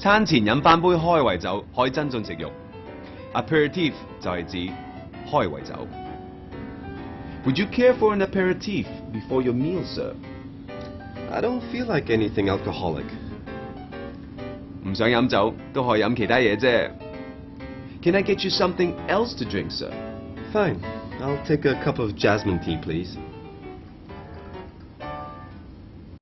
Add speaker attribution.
Speaker 1: 餐前飲翻杯開胃酒，可以增進食慾。a p e r i t i f 就係指開胃酒。Would you care for an a p e r i t i v e before your meal, sir?
Speaker 2: I don't feel like anything alcoholic.
Speaker 1: 唔想飲酒都可以飲其他嘢啫。Can I get you something else to drink, sir?
Speaker 2: Fine, I'll take a cup of jasmine tea, please.